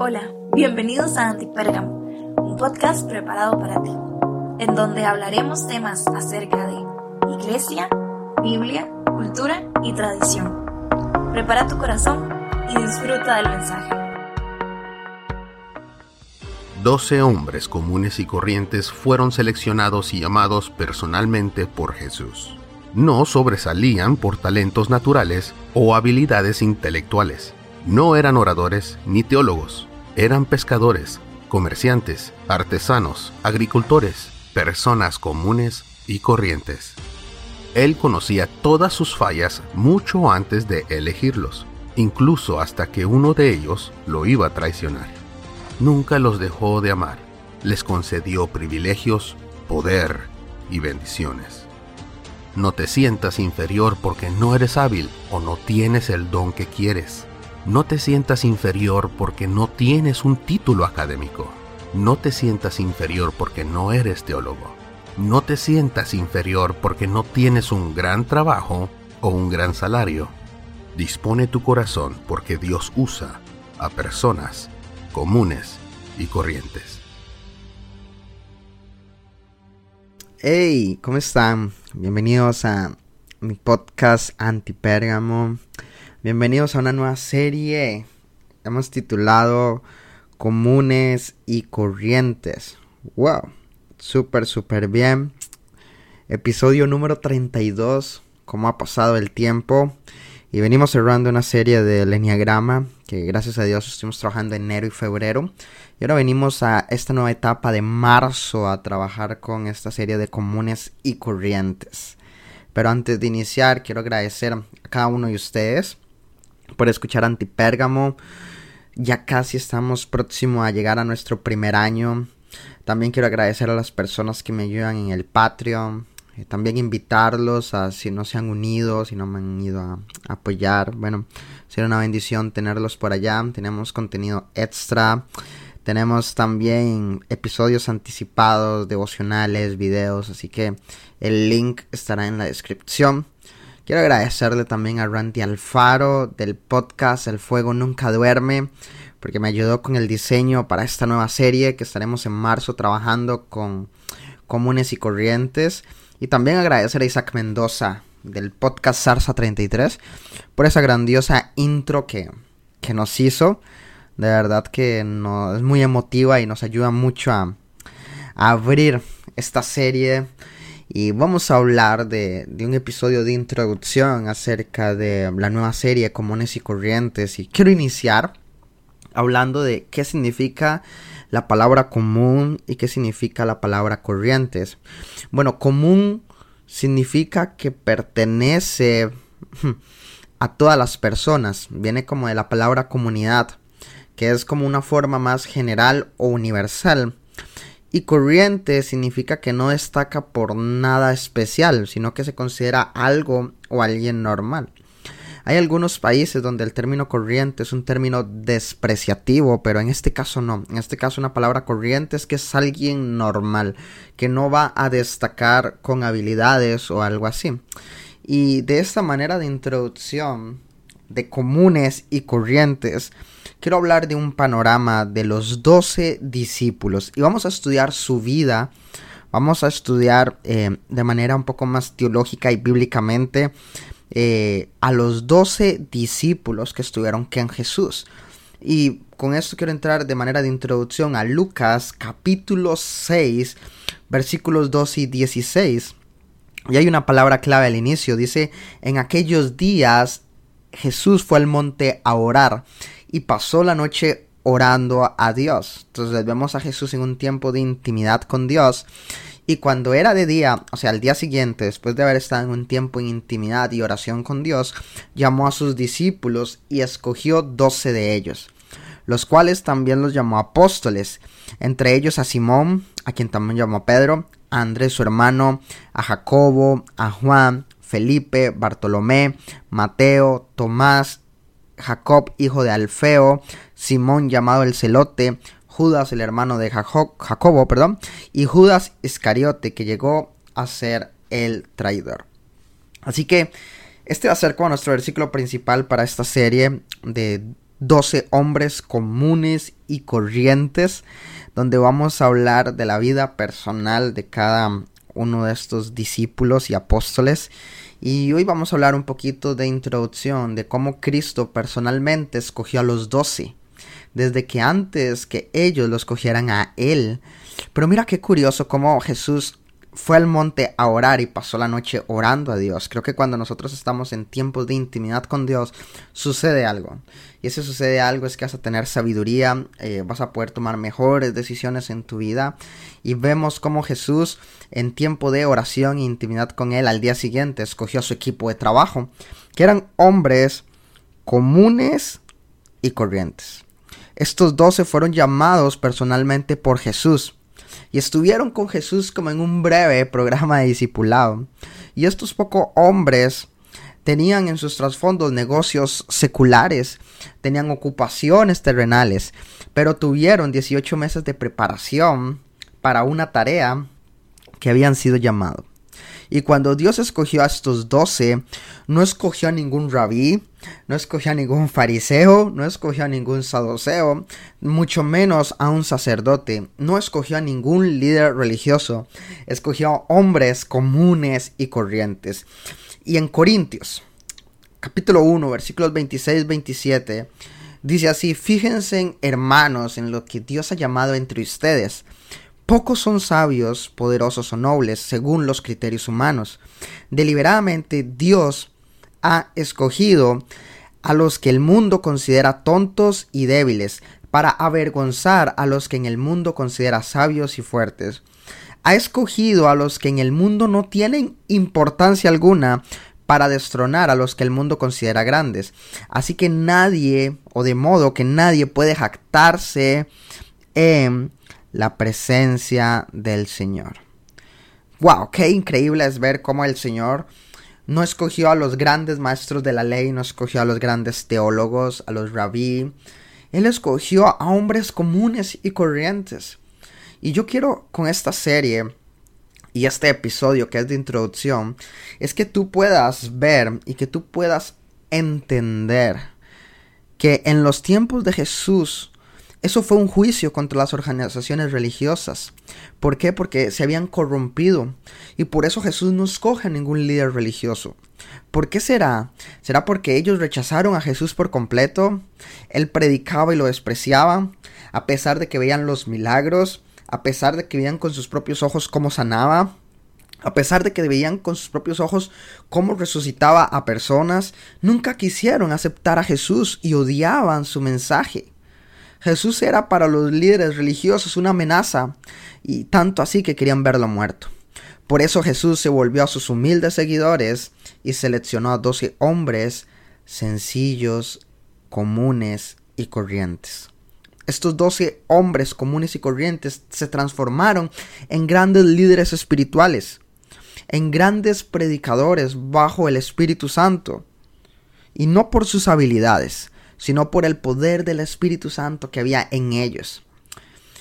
Hola, bienvenidos a Antipérgamo, un podcast preparado para ti, en donde hablaremos temas acerca de iglesia, Biblia, cultura y tradición. Prepara tu corazón y disfruta del mensaje. Doce hombres comunes y corrientes fueron seleccionados y llamados personalmente por Jesús. No sobresalían por talentos naturales o habilidades intelectuales. No eran oradores ni teólogos, eran pescadores, comerciantes, artesanos, agricultores, personas comunes y corrientes. Él conocía todas sus fallas mucho antes de elegirlos, incluso hasta que uno de ellos lo iba a traicionar nunca los dejó de amar. Les concedió privilegios, poder y bendiciones. No te sientas inferior porque no eres hábil o no tienes el don que quieres. No te sientas inferior porque no tienes un título académico. No te sientas inferior porque no eres teólogo. No te sientas inferior porque no tienes un gran trabajo o un gran salario. Dispone tu corazón porque Dios usa a personas comunes y corrientes. Hey, ¿cómo están? Bienvenidos a mi podcast Antipérgamo. Bienvenidos a una nueva serie. Hemos titulado Comunes y Corrientes. Wow, súper, súper bien. Episodio número 32. ¿Cómo ha pasado el tiempo? Y venimos cerrando una serie del Enneagrama que gracias a Dios estuvimos trabajando enero y febrero. Y ahora venimos a esta nueva etapa de marzo a trabajar con esta serie de comunes y corrientes. Pero antes de iniciar, quiero agradecer a cada uno de ustedes por escuchar Antipérgamo. Ya casi estamos próximo a llegar a nuestro primer año. También quiero agradecer a las personas que me ayudan en el Patreon, eh, también invitarlos a si no se han unido, si no me han ido a, apoyar. Bueno, será una bendición tenerlos por allá. Tenemos contenido extra. Tenemos también episodios anticipados, devocionales, videos. Así que el link estará en la descripción. Quiero agradecerle también a Randy Alfaro del podcast El Fuego Nunca Duerme porque me ayudó con el diseño para esta nueva serie que estaremos en marzo trabajando con comunes y corrientes. Y también agradecer a Isaac Mendoza del podcast Sarsa 33 por esa grandiosa intro que, que nos hizo. De verdad que no, es muy emotiva y nos ayuda mucho a, a abrir esta serie. Y vamos a hablar de, de, un episodio de introducción acerca de la nueva serie Comunes y Corrientes. Y quiero iniciar hablando de qué significa la palabra común y qué significa la palabra corrientes. Bueno, común significa que pertenece a todas las personas. Viene como de la palabra comunidad, que es como una forma más general o universal. Y corriente significa que no destaca por nada especial, sino que se considera algo o alguien normal. Hay algunos países donde el término corriente es un término despreciativo, pero en este caso no. En este caso una palabra corriente es que es alguien normal, que no va a destacar con habilidades o algo así. Y de esta manera de introducción de comunes y corrientes, quiero hablar de un panorama de los doce discípulos y vamos a estudiar su vida, vamos a estudiar eh, de manera un poco más teológica y bíblicamente eh, a los doce discípulos que estuvieron con Jesús. Y con esto quiero entrar de manera de introducción a Lucas capítulo 6 versículos 12 y 16. Y hay una palabra clave al inicio. Dice, en aquellos días Jesús fue al monte a orar y pasó la noche orando a Dios. Entonces vemos a Jesús en un tiempo de intimidad con Dios y cuando era de día, o sea, al día siguiente, después de haber estado en un tiempo en intimidad y oración con Dios, llamó a sus discípulos y escogió doce de ellos, los cuales también los llamó apóstoles, entre ellos a Simón, a quien también llamó Pedro, a Andrés su hermano, a Jacobo, a Juan, Felipe, Bartolomé, Mateo, Tomás, Jacob, hijo de Alfeo, Simón llamado el celote, Judas, el hermano de Jacobo, perdón, y Judas Iscariote, que llegó a ser el traidor. Así que este va a ser como nuestro versículo principal para esta serie de 12 hombres comunes y corrientes, donde vamos a hablar de la vida personal de cada uno de estos discípulos y apóstoles. Y hoy vamos a hablar un poquito de introducción de cómo Cristo personalmente escogió a los doce, desde que antes que ellos los escogieran a Él. Pero mira qué curioso cómo Jesús fue al monte a orar y pasó la noche orando a Dios. Creo que cuando nosotros estamos en tiempos de intimidad con Dios, sucede algo. Y ese sucede algo es que vas a tener sabiduría, eh, vas a poder tomar mejores decisiones en tu vida. Y vemos cómo Jesús, en tiempo de oración e intimidad con Él, al día siguiente escogió a su equipo de trabajo, que eran hombres comunes y corrientes. Estos doce fueron llamados personalmente por Jesús y estuvieron con Jesús como en un breve programa de discipulado. Y estos pocos hombres tenían en sus trasfondos negocios seculares, tenían ocupaciones terrenales, pero tuvieron 18 meses de preparación para una tarea que habían sido llamados. Y cuando Dios escogió a estos doce, no escogió a ningún rabí, no escogió a ningún fariseo, no escogió a ningún saduceo, mucho menos a un sacerdote, no escogió a ningún líder religioso, escogió a hombres comunes y corrientes. Y en Corintios, capítulo 1, versículos 26-27, dice así, fíjense hermanos en lo que Dios ha llamado entre ustedes Pocos son sabios, poderosos o nobles según los criterios humanos. Deliberadamente Dios ha escogido a los que el mundo considera tontos y débiles para avergonzar a los que en el mundo considera sabios y fuertes. Ha escogido a los que en el mundo no tienen importancia alguna para destronar a los que el mundo considera grandes. Así que nadie, o de modo que nadie puede jactarse en la presencia del Señor. ¡Wow! ¡Qué increíble es ver cómo el Señor no escogió a los grandes maestros de la ley, no escogió a los grandes teólogos, a los rabí. Él escogió a hombres comunes y corrientes. Y yo quiero con esta serie y este episodio que es de introducción, es que tú puedas ver y que tú puedas entender que en los tiempos de Jesús eso fue un juicio contra las organizaciones religiosas. ¿Por qué? Porque se habían corrompido. Y por eso Jesús no escoge a ningún líder religioso. ¿Por qué será? ¿Será porque ellos rechazaron a Jesús por completo? Él predicaba y lo despreciaba, a pesar de que veían los milagros, a pesar de que veían con sus propios ojos cómo sanaba, a pesar de que veían con sus propios ojos cómo resucitaba a personas, nunca quisieron aceptar a Jesús y odiaban su mensaje. Jesús era para los líderes religiosos una amenaza, y tanto así que querían verlo muerto. Por eso Jesús se volvió a sus humildes seguidores y seleccionó a doce hombres sencillos, comunes y corrientes. Estos doce hombres comunes y corrientes se transformaron en grandes líderes espirituales, en grandes predicadores bajo el Espíritu Santo, y no por sus habilidades, sino por el poder del Espíritu Santo que había en ellos.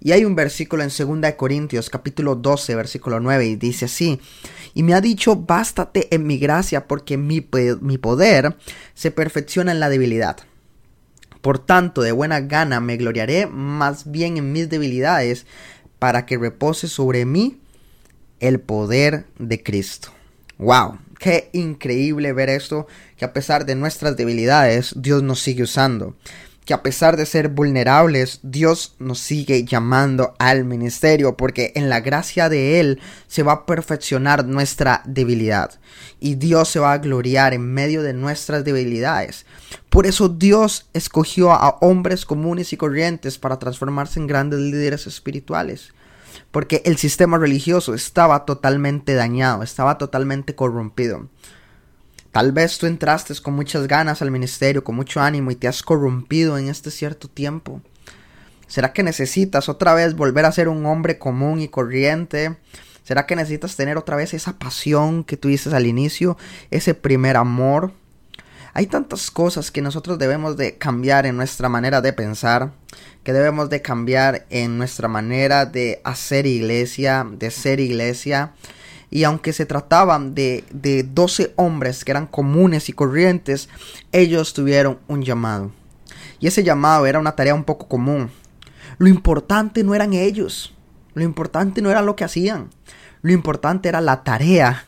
Y hay un versículo en 2 Corintios capítulo 12 versículo 9 y dice así, y me ha dicho, bástate en mi gracia porque mi, mi poder se perfecciona en la debilidad. Por tanto, de buena gana me gloriaré más bien en mis debilidades para que repose sobre mí el poder de Cristo. ¡Wow! Qué increíble ver esto, que a pesar de nuestras debilidades, Dios nos sigue usando. Que a pesar de ser vulnerables, Dios nos sigue llamando al ministerio, porque en la gracia de Él se va a perfeccionar nuestra debilidad. Y Dios se va a gloriar en medio de nuestras debilidades. Por eso Dios escogió a hombres comunes y corrientes para transformarse en grandes líderes espirituales porque el sistema religioso estaba totalmente dañado, estaba totalmente corrompido. Tal vez tú entraste con muchas ganas al ministerio, con mucho ánimo y te has corrompido en este cierto tiempo. ¿Será que necesitas otra vez volver a ser un hombre común y corriente? ¿Será que necesitas tener otra vez esa pasión que tuviste al inicio, ese primer amor? Hay tantas cosas que nosotros debemos de cambiar en nuestra manera de pensar, que debemos de cambiar en nuestra manera de hacer iglesia, de ser iglesia. Y aunque se trataban de, de 12 hombres que eran comunes y corrientes, ellos tuvieron un llamado. Y ese llamado era una tarea un poco común. Lo importante no eran ellos, lo importante no era lo que hacían, lo importante era la tarea.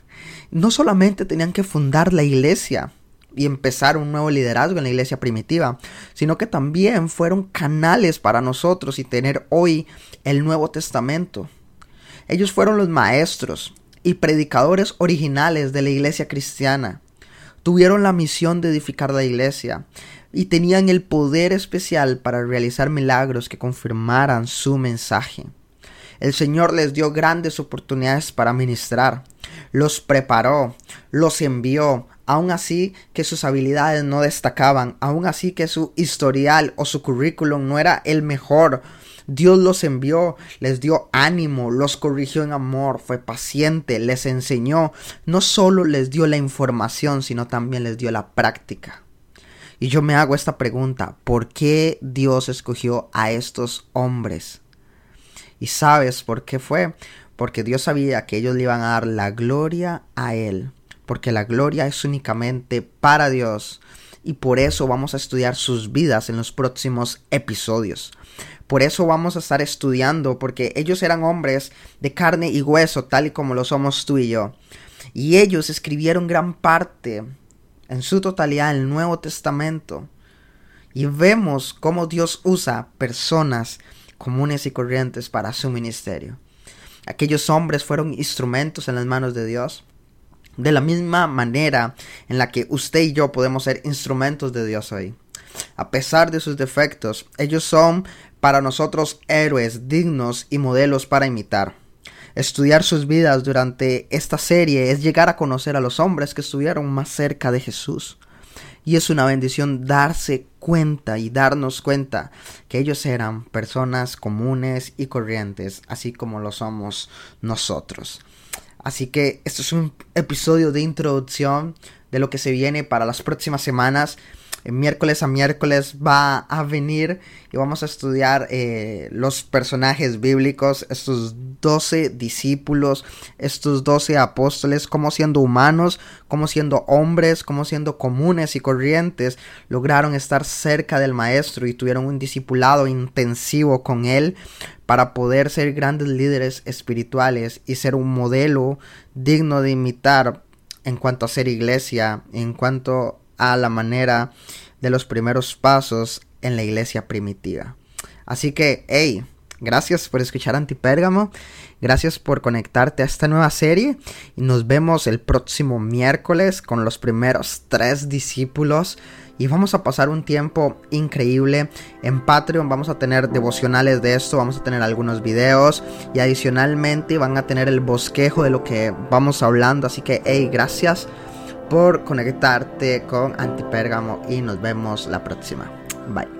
No solamente tenían que fundar la iglesia, y empezar un nuevo liderazgo en la iglesia primitiva, sino que también fueron canales para nosotros y tener hoy el Nuevo Testamento. Ellos fueron los maestros y predicadores originales de la iglesia cristiana. Tuvieron la misión de edificar la iglesia y tenían el poder especial para realizar milagros que confirmaran su mensaje. El Señor les dio grandes oportunidades para ministrar, los preparó, los envió, aun así que sus habilidades no destacaban, aun así que su historial o su currículum no era el mejor. Dios los envió, les dio ánimo, los corrigió en amor, fue paciente, les enseñó, no solo les dio la información, sino también les dio la práctica. Y yo me hago esta pregunta, ¿por qué Dios escogió a estos hombres? ¿Y sabes por qué fue? Porque Dios sabía que ellos le iban a dar la gloria a Él porque la gloria es únicamente para Dios y por eso vamos a estudiar sus vidas en los próximos episodios. Por eso vamos a estar estudiando, porque ellos eran hombres de carne y hueso, tal y como lo somos tú y yo. Y ellos escribieron gran parte, en su totalidad, el Nuevo Testamento. Y vemos cómo Dios usa personas comunes y corrientes para su ministerio. Aquellos hombres fueron instrumentos en las manos de Dios de la misma manera en la que usted y yo podemos ser instrumentos de Dios hoy. A pesar de sus defectos, ellos son para nosotros héroes dignos y modelos para imitar. Estudiar sus vidas durante esta serie es llegar a conocer a los hombres que estuvieron más cerca de Jesús. Y es una bendición darse cuenta y darnos cuenta que ellos eran personas comunes y corrientes, así como lo somos nosotros. Así que esto es un episodio de introducción de lo que se viene para las próximas semanas. miércoles a miércoles va a venir y vamos a estudiar eh, los personajes bíblicos, estos 12 discípulos, estos 12 apóstoles, como siendo humanos, como siendo hombres, como siendo comunes y corrientes, lograron estar cerca del maestro y tuvieron un discipulado intensivo con él para poder ser grandes líderes espirituales y ser un modelo digno de imitar en cuanto a ser iglesia, en cuanto a la manera de los primeros pasos en la iglesia primitiva. Así que, hey, gracias por escuchar Antipérgamo, gracias por conectarte a esta nueva serie y nos vemos el próximo miércoles con los primeros tres discípulos y vamos a pasar un tiempo increíble en Patreon. Vamos a tener devocionales de esto, vamos a tener algunos videos y adicionalmente van a tener el bosquejo de lo que vamos hablando. Así que, hey, gracias por conectarte con Antipérgamo y nos vemos la próxima. Bye.